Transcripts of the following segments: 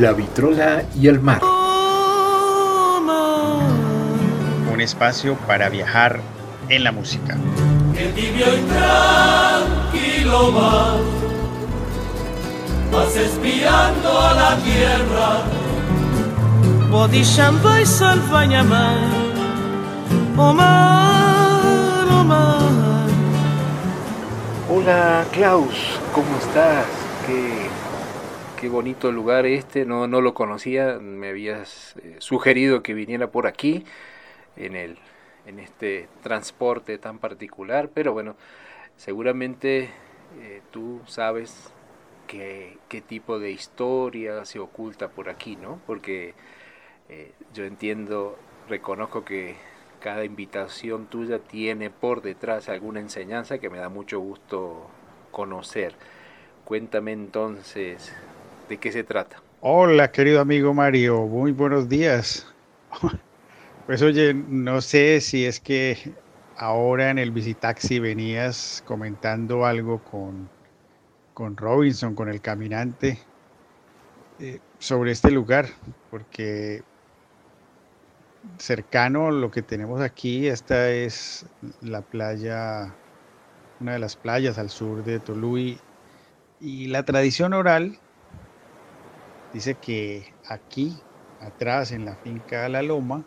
La vitrola y el mar. Un espacio para viajar en la música. El tibio y tranquilo va, vas espiando a la tierra. Bodisham vai salvanyamai, Omar, Omar. Hola Klaus, ¿cómo estás? Qué, qué bonito lugar este, no, no lo conocía, me habías eh, sugerido que viniera por aquí en, el, en este transporte tan particular, pero bueno, seguramente eh, tú sabes qué, qué tipo de historia se oculta por aquí, ¿no? Porque eh, yo entiendo, reconozco que cada invitación tuya tiene por detrás alguna enseñanza que me da mucho gusto conocer. Cuéntame entonces de qué se trata. Hola, querido amigo Mario, muy buenos días. Pues oye, no sé si es que ahora en el visitaxi venías comentando algo con, con Robinson, con el caminante, eh, sobre este lugar, porque cercano lo que tenemos aquí, esta es la playa, una de las playas al sur de Toluí, y la tradición oral dice que aquí, atrás en la finca La Loma,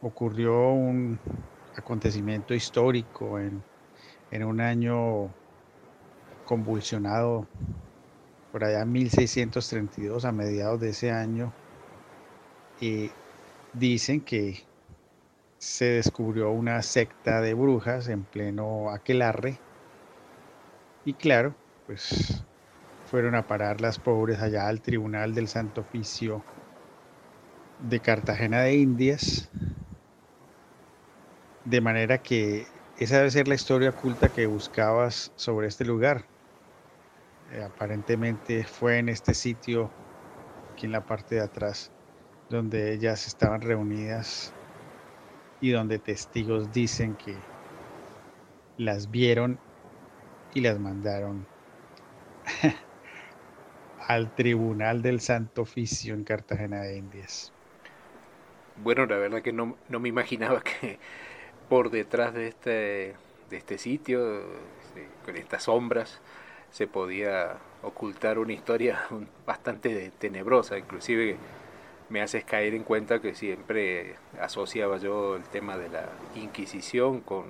ocurrió un acontecimiento histórico en, en un año convulsionado por allá 1632 a mediados de ese año y dicen que se descubrió una secta de brujas en pleno aquelarre. Y claro pues fueron a parar las pobres allá al tribunal del Santo Oficio de Cartagena de Indias de manera que esa debe ser la historia oculta que buscabas sobre este lugar. Eh, aparentemente fue en este sitio, aquí en la parte de atrás, donde ellas estaban reunidas y donde testigos dicen que las vieron y las mandaron al Tribunal del Santo Oficio en Cartagena de Indias. Bueno, la verdad que no, no me imaginaba que por detrás de este, de este sitio, este, con estas sombras, se podía ocultar una historia bastante tenebrosa, inclusive me haces caer en cuenta que siempre asociaba yo el tema de la Inquisición con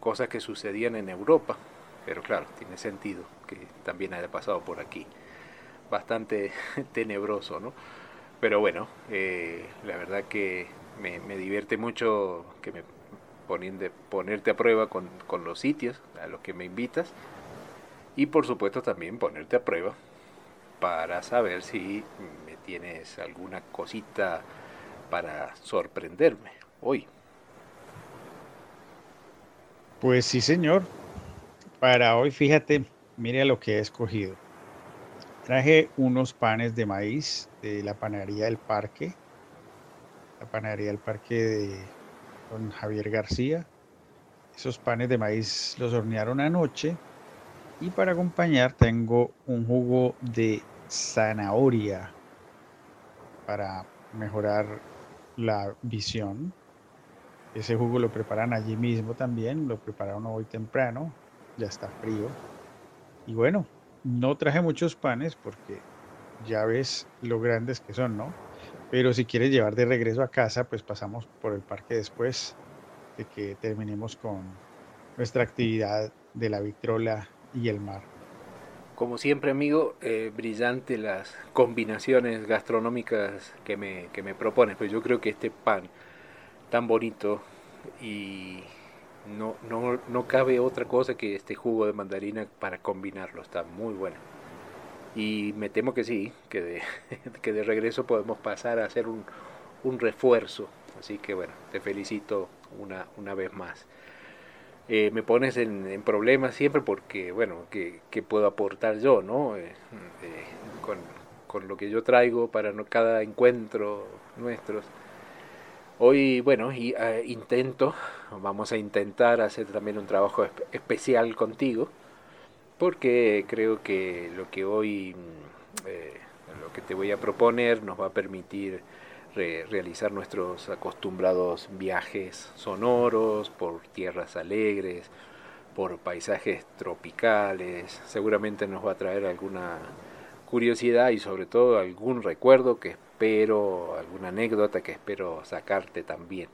cosas que sucedían en Europa, pero claro, tiene sentido que también haya pasado por aquí. Bastante tenebroso, ¿no? Pero bueno, eh, la verdad que me, divierte mucho que me poniendo, ponerte a prueba con, con los sitios a los que me invitas y por supuesto también ponerte a prueba para saber si me tienes alguna cosita para sorprenderme hoy. Pues sí, señor. Para hoy, fíjate, mire lo que he escogido. Traje unos panes de maíz de la panadería del parque. La panadería del parque de con Javier García. Esos panes de maíz los hornearon anoche. Y para acompañar tengo un jugo de zanahoria para mejorar la visión. Ese jugo lo preparan allí mismo también, lo prepararon hoy temprano, ya está frío. Y bueno, no traje muchos panes porque ya ves lo grandes que son, ¿no? Pero si quieres llevar de regreso a casa, pues pasamos por el parque después de que terminemos con nuestra actividad de la vitrola y el mar. Como siempre, amigo, eh, brillante las combinaciones gastronómicas que me, que me propones. Pues yo creo que este pan tan bonito y no, no, no cabe otra cosa que este jugo de mandarina para combinarlo. Está muy bueno. Y me temo que sí, que de, que de regreso podemos pasar a hacer un, un refuerzo. Así que bueno, te felicito una, una vez más. Eh, me pones en, en, problemas siempre porque, bueno, que, que puedo aportar yo, ¿no? Eh, eh, con, con, lo que yo traigo para no, cada encuentro nuestros. Hoy, bueno, y, intento, vamos a intentar hacer también un trabajo especial contigo porque creo que lo que hoy eh, lo que te voy a proponer nos va a permitir realizar nuestros acostumbrados viajes sonoros por tierras alegres, por paisajes tropicales. Seguramente nos va a traer alguna curiosidad y sobre todo algún recuerdo que espero, alguna anécdota que espero sacarte también.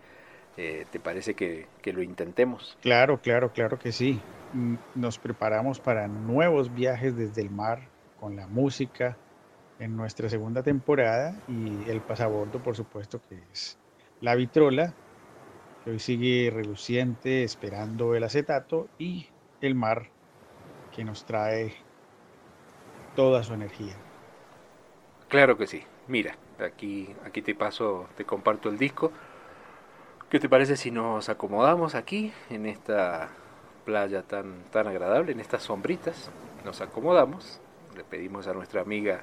Eh, ¿Te parece que, que, lo intentemos? Claro, claro, claro que sí. Mm, nos preparamos para nuevos viajes desde el mar con la música en nuestra segunda temporada y el pasabordo, por supuesto, que es la vitrola, que hoy sigue reluciente esperando el acetato y el mar que nos trae toda su energía. Claro que sí. Mira, aquí, aquí te paso, te comparto el disco. ¿Qué te parece si nos acomodamos aquí en esta playa tan, tan agradable, en estas sombritas? Nos acomodamos, le pedimos a nuestra amiga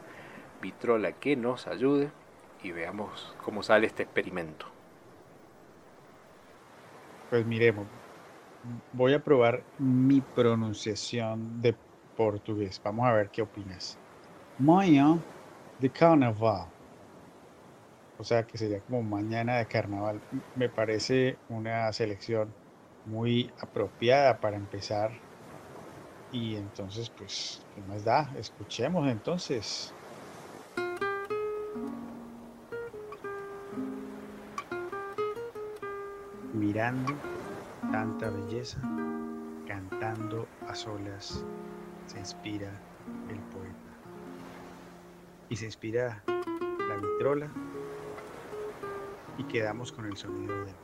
Vitrola que nos ayude y veamos cómo sale este experimento. Pues miremos, voy a probar mi pronunciación de portugués. Vamos a ver qué opinas. Manhã de carnaval. O sea que sería como mañana de carnaval. Me parece una selección muy apropiada para empezar. Y entonces, pues, ¿qué más da? Escuchemos entonces. Mirando tanta belleza, cantando a solas, se inspira el poeta. Y se inspira la vitrola y quedamos con el sonido de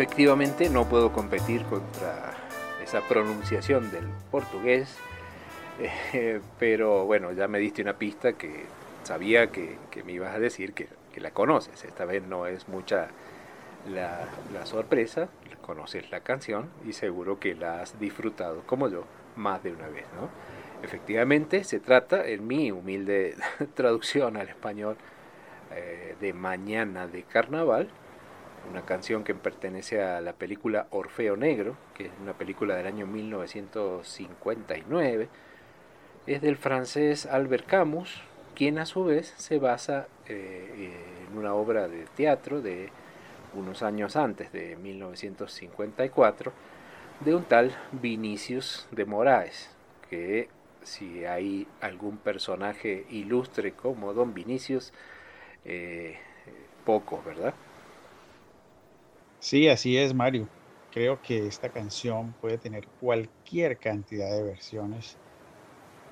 Efectivamente no puedo competir contra esa pronunciación del portugués, eh, pero bueno, ya me diste una pista que sabía que, me ibas a decir que, la conoces. Esta vez no es mucha la, la, sorpresa, conoces la canción y seguro que la has disfrutado como yo más de una vez. ¿no? Efectivamente se trata, en mi humilde traducción al español, eh, de Mañana de Carnaval, una canción que pertenece a la película Orfeo Negro, que es una película del año 1959. Es del francés Albert Camus, quien a su vez se basa eh, en una obra de teatro de unos años antes, de 1954, de un tal Vinicius de Moraes, que si hay algún personaje ilustre como Don Vinicius, eh, pocos, ¿verdad? Sí, así es, Mario. Creo que esta canción puede tener cualquier cantidad de versiones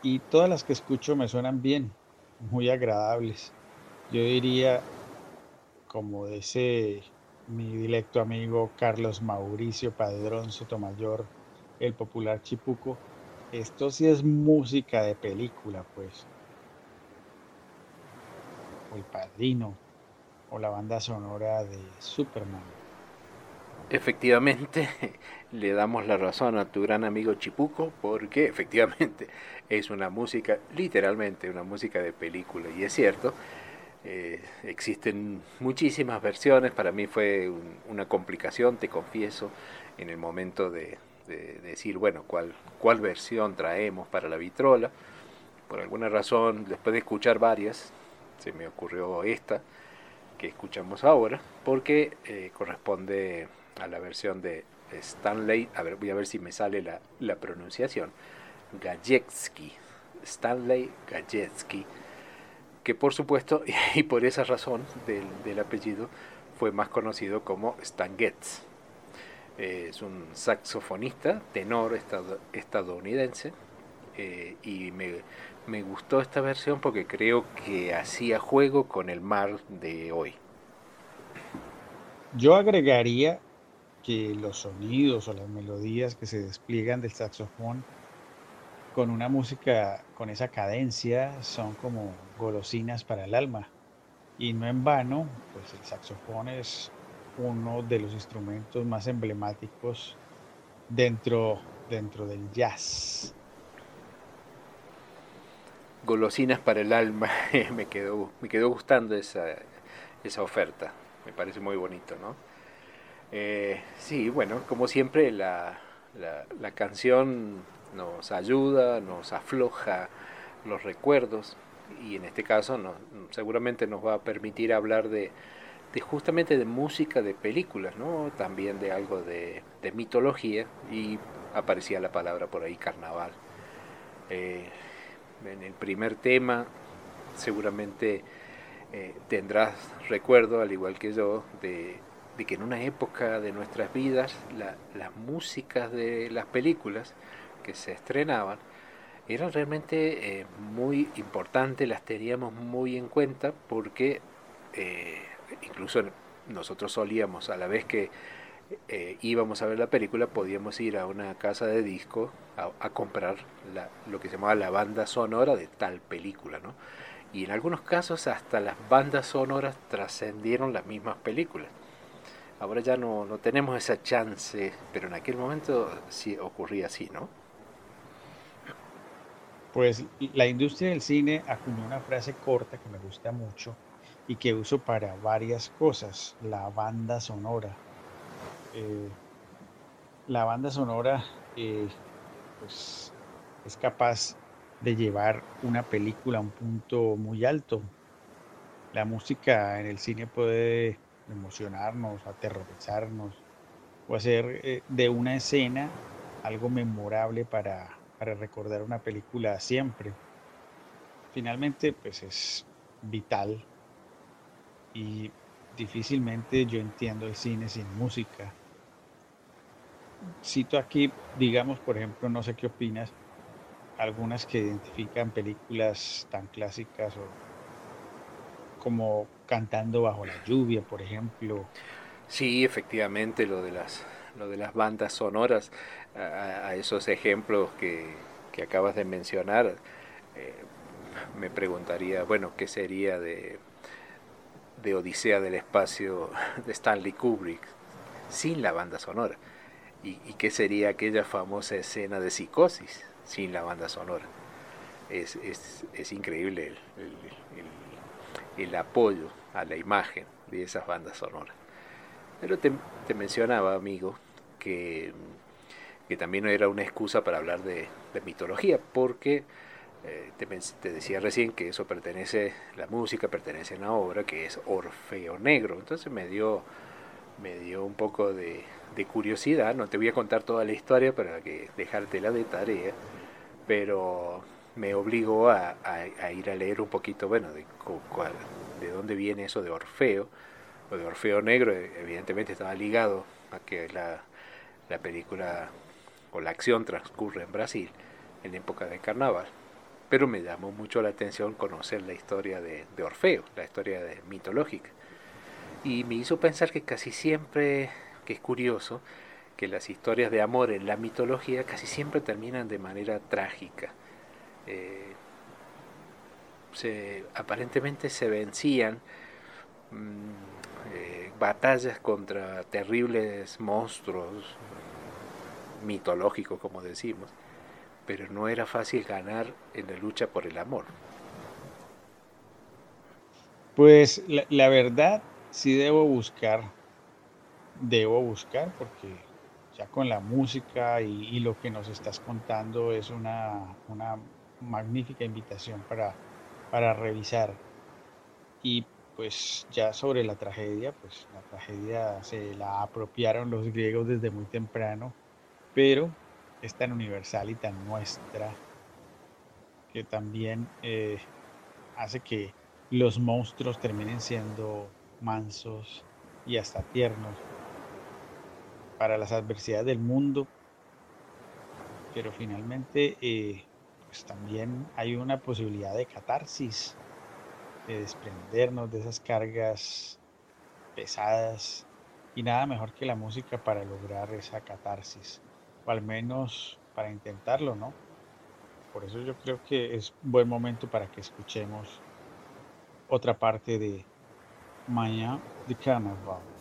y todas las que escucho me suenan bien, muy agradables. Yo diría, como dice mi directo amigo Carlos Mauricio Padrón Sotomayor, el popular Chipuco, esto sí es música de película, pues. O El Padrino, o la banda sonora de Superman. Efectivamente, le damos la razón a tu gran amigo Chipuco porque efectivamente es una música, literalmente una música de película. Y es cierto, eh, existen muchísimas versiones, para mí fue una complicación, te confieso, en el momento de, decir, bueno, ¿cuál, cuál versión traemos para la vitrola. Por alguna razón, después de escuchar varias, se me ocurrió esta que escuchamos ahora, porque eh, corresponde a la versión de Stanley, a ver, voy a ver si me sale la, la pronunciación, Gajewski, Stanley Gajewski, que por supuesto, y por esa razón del, del apellido, fue más conocido como Stan Getz. Es un saxofonista, tenor estadounidense, eh, y me, me gustó esta versión porque creo que hacía juego con el mar de hoy. Yo agregaría que los sonidos o las melodías que se despliegan del saxofón con una música con esa cadencia son como golosinas para el alma. Y no en vano, pues el saxofón es uno de los instrumentos más emblemáticos dentro, dentro del jazz. Golosinas para el alma, me quedó, me quedó gustando esa, esa oferta, me parece muy bonito, ¿no? Eh, sí, bueno, como siempre la, la, canción nos ayuda, nos afloja los recuerdos y en este caso seguramente nos va a permitir hablar de, justamente de música de películas, ¿no? también de algo de, de mitología y aparecía la palabra por ahí carnaval. Eh, en el primer tema seguramente eh, tendrás recuerdo, al igual que yo, de de que en una época de nuestras vidas las músicas de las películas que se estrenaban eran realmente eh, muy importantes, las teníamos muy en cuenta porque eh, incluso nosotros solíamos, a la vez que eh, íbamos a ver la película, podíamos ir a una casa de disco a, comprar lo que se llamaba la banda sonora de tal película, ¿no? Y en algunos casos hasta las bandas sonoras trascendieron las mismas películas. Ahora ya no, no tenemos esa chance, pero en aquel momento sí ocurría así, ¿no? Pues la industria del cine acuñó una frase corta que me gusta mucho y que uso para varias cosas, la banda sonora. Eh, la banda sonora eh, pues, es capaz de llevar una película a un punto muy alto. La música en el cine puede emocionarnos, aterrorizarnos o hacer eh, de una escena algo memorable para, para recordar una película siempre. Finalmente, pues es vital y difícilmente yo entiendo el cine sin música. Cito aquí, digamos, por ejemplo, no sé qué opinas, algunas que identifican películas tan clásicas o como cantando bajo la lluvia, por ejemplo. Sí, efectivamente, lo de las, lo de las bandas sonoras, a, esos ejemplos que, que, acabas de mencionar, eh, me preguntaría, bueno, ¿qué sería de, de Odisea del Espacio de Stanley Kubrick sin la banda sonora? ¿Y, qué sería aquella famosa escena de psicosis sin la banda sonora? Es, es, es increíble el, apoyo a la imagen de esas bandas sonoras. Pero te, mencionaba, amigo, que, que, también era una excusa para hablar de, mitología, porque eh, te, decía recién que eso pertenece, la música pertenece a una obra que es Orfeo Negro. Entonces me dio, me dio un poco de, curiosidad, no te voy a contar toda la historia para que dejártela de tarea, pero me obligó a, ir a leer un poquito, bueno, de, de dónde viene eso de Orfeo, o de Orfeo Negro, e, evidentemente estaba ligado a que la, película o la acción transcurre en Brasil en época de carnaval. pero me llamó mucho la atención conocer la historia de, de Orfeo, la historia de, mitológica. Y me hizo pensar que casi siempre, que es curioso, que las historias de amor en la mitología casi siempre terminan de manera trágica. Eh, se, aparentemente se vencían mm, eh, batallas contra terribles monstruos mitológicos, como decimos, pero no era fácil ganar en la lucha por el amor. Pues la, verdad, sí debo buscar, debo buscar porque ya con la música y, lo que nos estás contando es una, una magnífica invitación para, para revisar. Y pues ya sobre la tragedia, pues la tragedia se la apropiaron los griegos desde muy temprano, pero es tan universal y tan nuestra que también eh, hace que los monstruos terminen siendo mansos y hasta tiernos para las adversidades del mundo. Pero finalmente eh, pues también hay una posibilidad de catarsis, de desprendernos de esas cargas pesadas y nada mejor que la música para lograr esa catarsis al menos para intentarlo, ¿no? Por eso yo creo que es buen momento para que escuchemos otra parte de Mañana de Carnaval.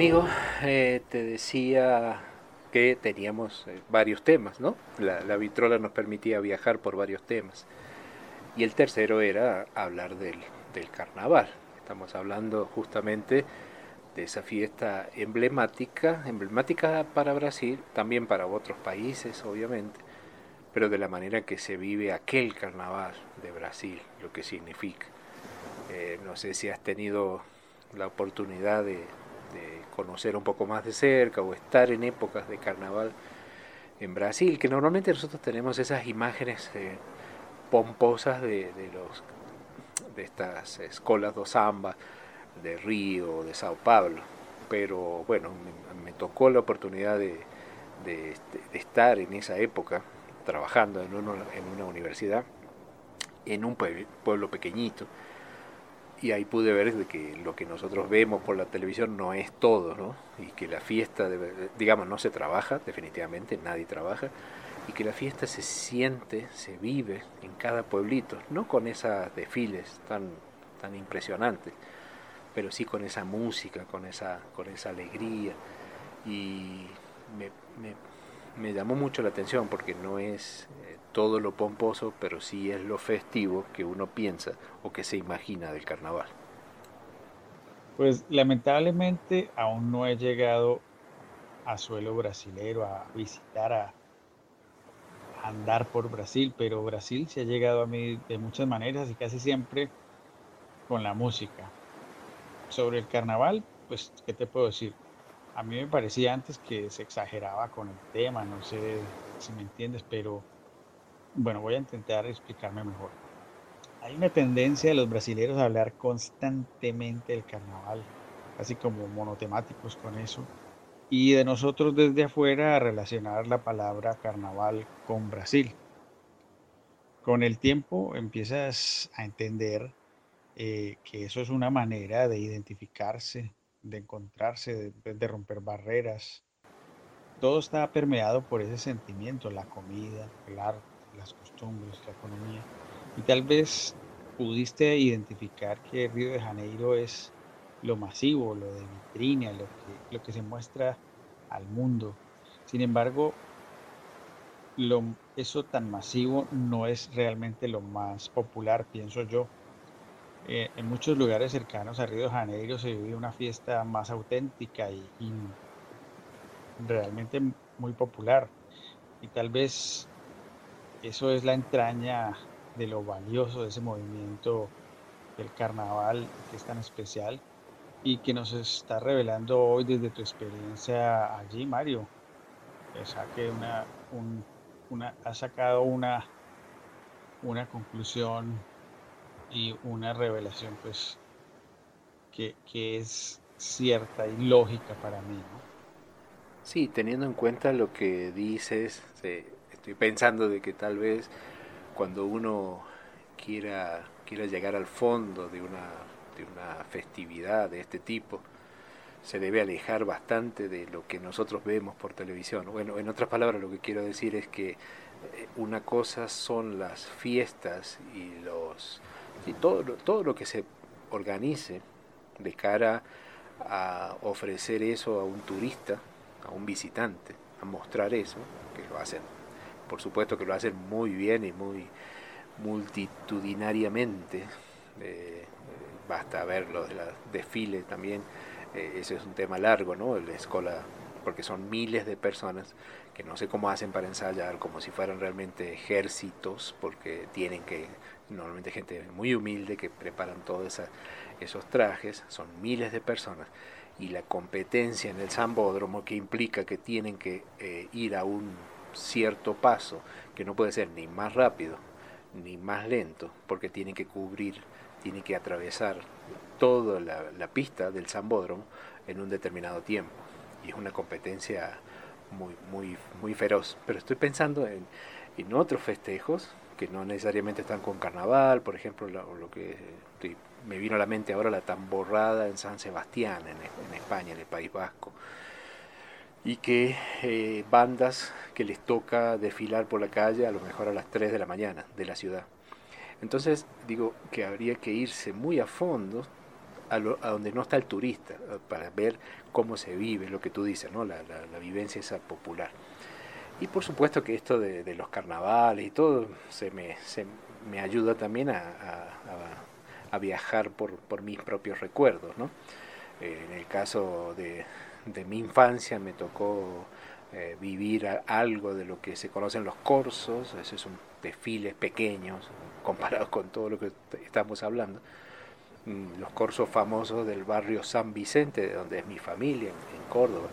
Amigo, eh, te decía que teníamos eh, varios temas, ¿no? La, la, vitrola nos permitía viajar por varios temas. Y el tercero era hablar del, del carnaval. Estamos hablando justamente de esa fiesta emblemática, emblemática para Brasil, también para otros países, obviamente, pero de la manera que se vive aquel carnaval de Brasil, lo que significa. Eh, no sé si has tenido la oportunidad de, conocer un poco más de cerca o estar en épocas de carnaval en Brasil, que normalmente nosotros tenemos esas imágenes eh, pomposas de, los de estas escolas do samba de Río, de Sao Paulo, pero bueno, me, tocó la oportunidad de, de, estar en esa época trabajando en, en una universidad en un pueblo pequeñito y ahí pude ver de que lo que nosotros vemos por la televisión no es todo, ¿no? Y que la fiesta, digamos, no se trabaja, definitivamente nadie trabaja, y que la fiesta se siente, se vive en cada pueblito, no con esos desfiles tan, tan impresionantes, pero sí con esa música, con esa, con esa alegría, y me, me, me llamó mucho la atención porque no es todo lo pomposo, pero sí es lo festivo que uno piensa o que se imagina del carnaval. Pues lamentablemente aún no he llegado a suelo brasilero a visitar, a, andar por Brasil, pero Brasil se ha llegado a mí de muchas maneras y casi siempre con la música. Sobre el carnaval, pues, ¿qué te puedo decir? A mí me parecía antes que se exageraba con el tema, no sé si me entiendes, pero bueno, voy a intentar explicarme mejor. Hay una tendencia de los brasileños a hablar constantemente del carnaval, así como monotemáticos con eso, y de nosotros desde afuera a relacionar la palabra carnaval con Brasil. Con el tiempo empiezas a entender eh, que eso es una manera de identificarse, de encontrarse, de, de romper barreras. Todo está permeado por ese sentimiento, la comida, el arte las costumbres, la economía. Y tal vez pudiste identificar que Río de Janeiro es lo masivo, lo de vitrina, lo que, se muestra al mundo. Sin embargo, lo, eso tan masivo no es realmente lo más popular, pienso yo. Eh, en muchos lugares cercanos a Río de Janeiro se vive una fiesta más auténtica y realmente muy popular. Y tal vez eso es la entraña de lo valioso de ese movimiento del carnaval que es tan especial y que nos está revelando hoy desde tu experiencia allí, Mario. Ha sacado una, una conclusión y una revelación pues que, es cierta y lógica para mí. Sí, teniendo en cuenta lo que dices, estoy pensando de que tal vez cuando uno quiera, quiera llegar al fondo de una, de una festividad de este tipo, se debe alejar bastante de lo que nosotros vemos por televisión. Bueno, en otras palabras, lo que quiero decir es que eh, una cosa son las fiestas y los y todo, todo lo que se organice de cara a ofrecer eso a un turista, a un visitante, a mostrar eso, que lo hacen por supuesto que lo hacen muy bien y muy multitudinariamente. Eh, basta verlo de la desfile también, eh, ese es un tema largo, ¿no? La escuela, porque son miles de personas que no sé cómo hacen para ensayar, como si fueran realmente ejércitos, porque tienen que, normalmente gente muy humilde que preparan todos esos trajes, son miles de personas y la competencia en el Zambódromo que implica que tienen que eh, ir a un cierto paso que no puede ser ni más rápido ni más lento porque tiene que cubrir, tiene que atravesar toda la, pista del Zambódromo en un determinado tiempo y es una competencia muy, muy, muy feroz. Pero estoy pensando en, en otros festejos que no necesariamente están con carnaval, por ejemplo, lo, que me vino a la mente ahora la tamborrada en San Sebastián, en España, en el País Vasco y que eh, bandas que les toca desfilar por la calle a lo mejor a las 3 de la mañana de la ciudad. Entonces digo que habría que irse muy a fondo a, donde no está el turista eh, para ver cómo se vive, lo que tú dices, ¿no? la, la, vivencia esa popular. Y por supuesto que esto de, los carnavales y todo se me, se me ayuda también a, a viajar por, por mis propios recuerdos. ¿no? Eh, en el caso de, de, mi infancia me tocó eh, vivir algo de lo que se conocen los corsos, esos son desfiles pequeños comparados con todo lo que estamos hablando. Mm, los corsos famosos del barrio San Vicente, de donde es mi familia, en, Córdoba.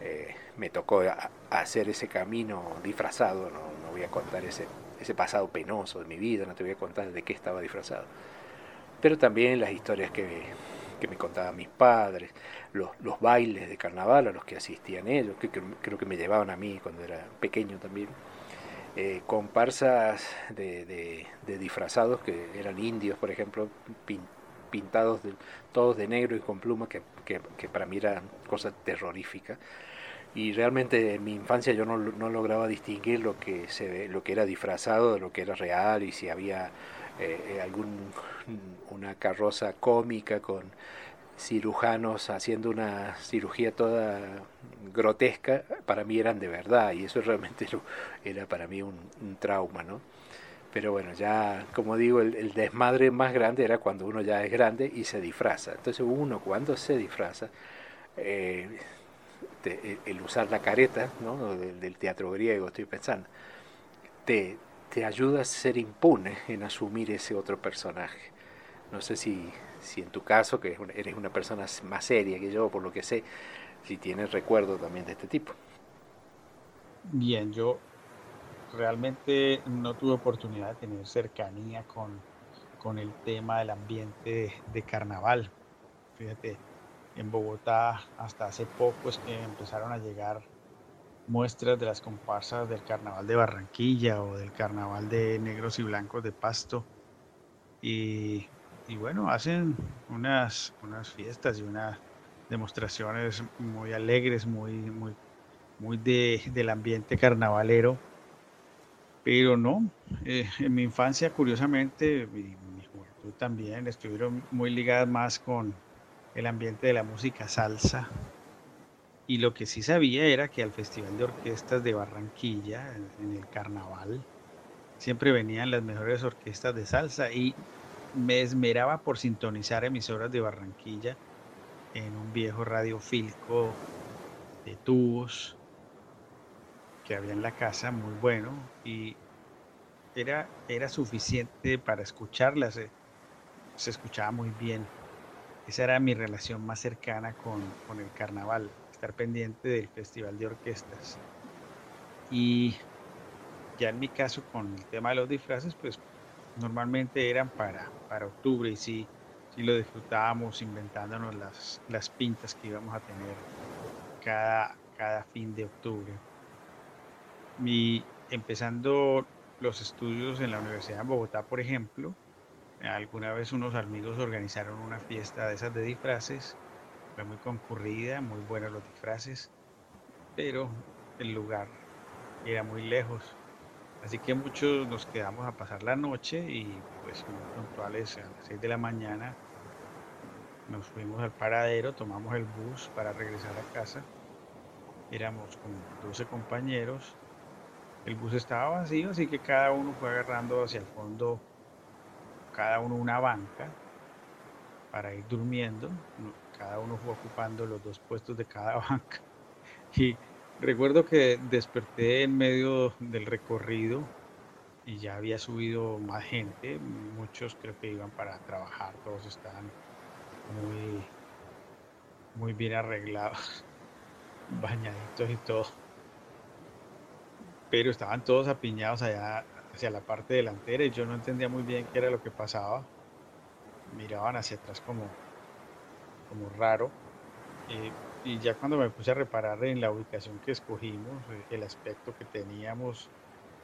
Eh, me tocó hacer ese camino disfrazado, no, no voy a contar ese, ese pasado penoso de mi vida, no te voy a contar de qué estaba disfrazado. Pero también las historias que, que me contaban mis padres, los, los, bailes de carnaval a los que asistían ellos, que, creo que me llevaban a mí cuando era pequeño también. Eh, comparsas de, de, de, disfrazados que eran indios, por ejemplo, pintados todos de negro y con plumas, que, que, que para mí eran cosas terroríficas y realmente en mi infancia yo no, no, lograba distinguir lo que se lo que era disfrazado de lo que era real y si había eh, algún una carroza cómica con cirujanos haciendo una cirugía toda grotesca para mí eran de verdad y eso realmente era para mí un, un trauma no pero bueno ya como digo el, el, desmadre más grande era cuando uno ya es grande y se disfraza entonces uno cuando se disfraza eh, este, el usar la careta ¿no? del, del, teatro griego, estoy pensando, te, te ayuda a ser impune en asumir ese otro personaje. No sé si, si en tu caso, que eres una persona más seria que yo, por lo que sé, si tienes recuerdo también de este tipo. Bien, yo realmente no tuve oportunidad de tener cercanía con, con el tema del ambiente de, de carnaval. Fíjate, en Bogotá hasta hace poco es que empezaron a llegar muestras de las comparsas del carnaval de Barranquilla o del carnaval de negros y blancos de Pasto. Y, bueno, hacen unas, unas fiestas y unas demostraciones muy alegres, muy, muy, muy de, del ambiente carnavalero. Pero no, eh, en mi infancia, curiosamente, y mi juventud también, estuvieron muy ligadas más con, el ambiente de la música salsa. Y lo que sí sabía era que al Festival de Orquestas de Barranquilla, en el carnaval, siempre venían las mejores orquestas de salsa y me esmeraba por sintonizar emisoras de Barranquilla en un viejo radio Filco de tubos que había en la casa, muy bueno, y era, era suficiente para escucharlas, se, se escuchaba muy bien. Esa era mi relación más cercana con, con, el carnaval, pendiente del festival de orquestas. Y ya en mi caso con el tema de los disfraces, pues normalmente eran para, para octubre y sí, sí lo disfrutábamos inventándonos las, las pintas que íbamos a tener cada, cada fin de octubre. Y empezando los estudios en la Universidad de Bogotá, por ejemplo, Alguna vez unos amigos organizaron una fiesta de esas de disfraces. Fue muy concurrida, muy buenos los disfraces, pero el lugar era muy lejos. Así que muchos nos quedamos a pasar la noche y pues puntuales a las 6 de la mañana nos fuimos al paradero, tomamos el bus para regresar a casa. Éramos como 12 compañeros. El bus estaba vacío, así que cada uno fue agarrando hacia el fondo cada uno una banca para ir durmiendo. Cada uno fue ocupando los dos puestos de cada banca. Y recuerdo que desperté en medio del recorrido y ya había subido más gente. Muchos creo que iban para trabajar, todos estaban muy, muy bien arreglados, bañaditos y todo. Pero estaban todos apiñados allá hacia la parte delantera y yo no entendía muy bien qué era lo que pasaba. Miraban hacia atrás como, como raro. Eh, y ya cuando me puse a reparar en la ubicación que escogimos, eh, el aspecto que teníamos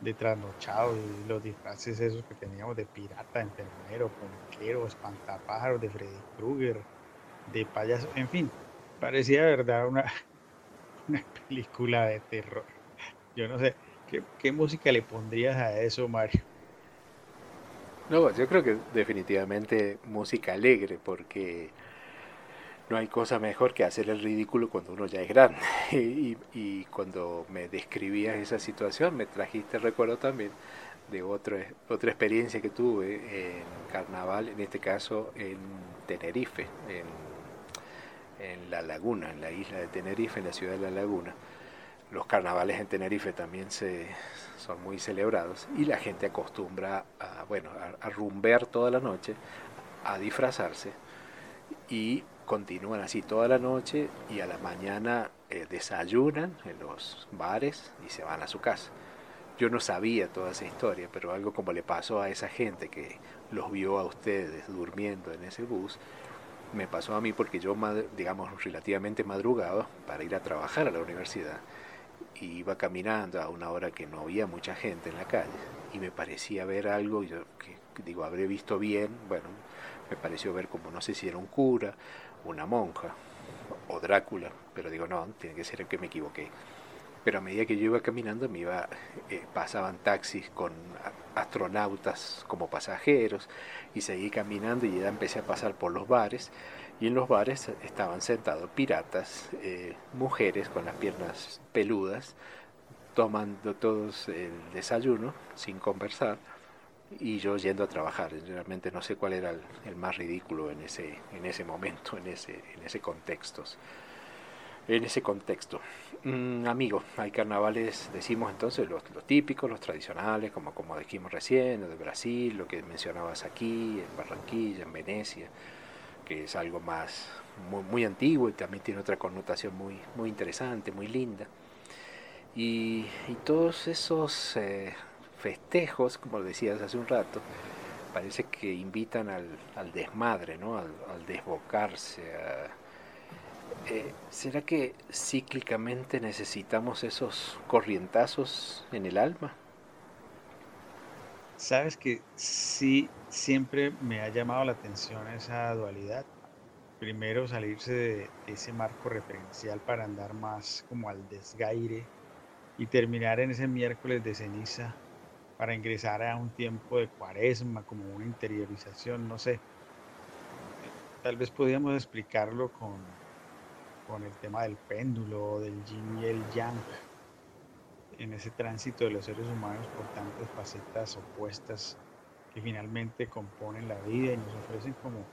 de trasnochado y los disfraces esos que teníamos de pirata, enfermero, conquero, espantapájaros, de Freddy Krueger, de payaso, en fin, parecía verdad una, una película de terror. Yo no sé, ¿Qué, ¿Qué, música le pondrías a eso, Mario? No, yo creo que definitivamente música alegre, porque no hay cosa mejor que hacer el ridículo cuando uno ya es grande. Y, cuando me describías esa situación, me trajiste recuerdo también de otra, otra experiencia que tuve en carnaval, en este caso en Tenerife, en, en La Laguna, en la isla de Tenerife, en la ciudad de La Laguna. Los carnavales en Tenerife también se, son muy celebrados y la gente acostumbra a, bueno, a, a toda la noche, a disfrazarse y continúan así toda la noche y a la mañana eh, desayunan en los bares y se van a su casa. Yo no sabía toda esa historia, pero algo como le pasó a esa gente que los vio a ustedes durmiendo en ese bus, me pasó a mí porque yo, digamos, relativamente madrugado para ir a trabajar a la universidad, y iba caminando a una hora que no había mucha gente en la calle, y me parecía ver algo, yo que digo, habré visto bien, bueno, me pareció ver como no sé si era un cura, una monja o Drácula, pero digo, no, tiene que ser el que me equivoqué. Pero a medida que yo iba caminando, me iba, eh, pasaban taxis con astronautas como pasajeros y seguí caminando y ya empecé a pasar por los bares y en los bares estaban sentados piratas, eh, mujeres con las piernas peludas, tomando todos el desayuno sin conversar y yo yendo a trabajar. Realmente no sé cuál era el, más ridículo en ese, en ese momento, en ese, en ese contexto. En ese contexto. Mm, amigo, hay carnavales, decimos entonces, los, los, típicos, los tradicionales, como, como dijimos recién, de Brasil, lo que mencionabas aquí, en Barranquilla, en Venecia, que es algo más muy, muy antiguo y también tiene otra connotación muy, muy interesante, muy linda. Y, todos esos eh, festejos, como decías hace un rato, parece que invitan al, al desmadre, ¿no? al, desbocarse. Eh, ¿Será que cíclicamente necesitamos esos corrientazos en el alma? Sabes que sí, siempre me ha llamado la atención esa dualidad. Primero salirse de ese marco referencial para andar más como al desgaire y terminar en ese miércoles de ceniza para ingresar a un tiempo de cuaresma, como una interiorización, no sé. Tal vez podríamos explicarlo con, con el tema del péndulo, del yin y el yang, en ese tránsito de los seres humanos por tantas facetas opuestas que finalmente componen la vida y nos ofrecen como,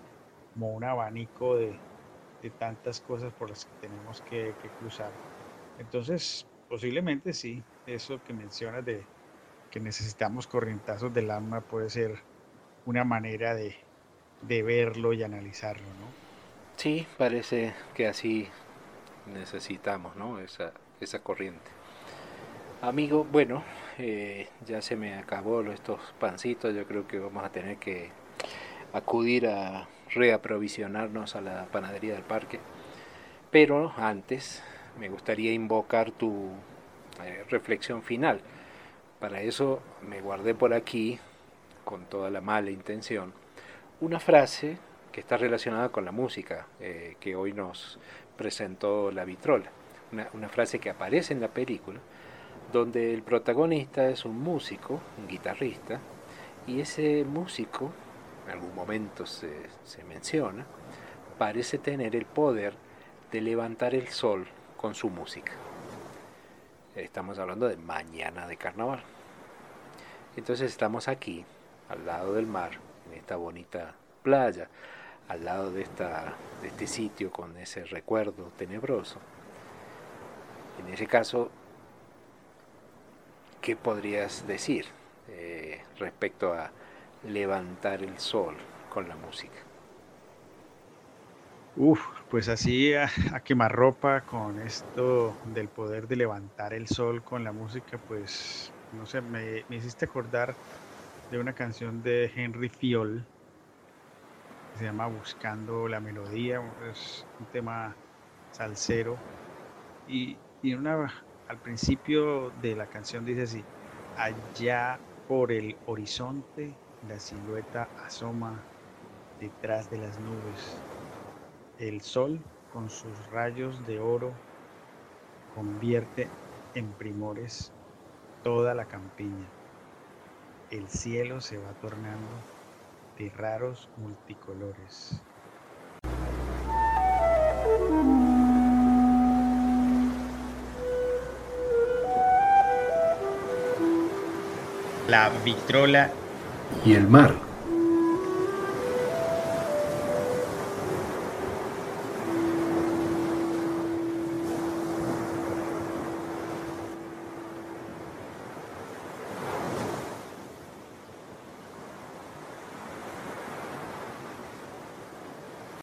como un abanico de, de tantas cosas por las que tenemos que, cruzar. Entonces, posiblemente sí, eso que mencionas de, que necesitamos corrientazos del alma puede ser una manera de, de verlo y analizarlo, ¿no? Sí, parece que así necesitamos, ¿no? Esa, esa corriente. Amigo, bueno, eh, ya se me acabó estos pancitos, yo creo que vamos a tener que acudir a reaprovisionarnos a la panadería del parque. Pero antes me gustaría invocar tu eh, reflexión final. Para eso me guardé por aquí, con toda la mala intención, una frase que está relacionada con la música eh, que hoy nos presentó la vitrola. Una, una, frase que aparece en la película, donde el protagonista es un músico, un guitarrista, y ese músico, en algún momento se, se menciona, parece tener el poder de levantar el sol con su música. Estamos hablando de mañana de carnaval. Entonces estamos aquí, al lado del mar, en esta bonita playa, al lado de, esta, de este sitio con ese recuerdo tenebroso. En ese caso, ¿qué podrías decir eh, respecto a levantar el sol con la música? Uf, pues así a, quemarropa con esto del poder de levantar el sol con la música, pues no sé, me, me hiciste acordar de una canción de Henry Fiol que se llama Buscando la Melodía, es un tema salsero y, y una, al principio de la canción dice así, allá por el horizonte la silueta asoma detrás de las nubes el sol con sus rayos de oro convierte en primores toda la campiña. El cielo se va tornando de raros multicolores. La vitrola y el mar.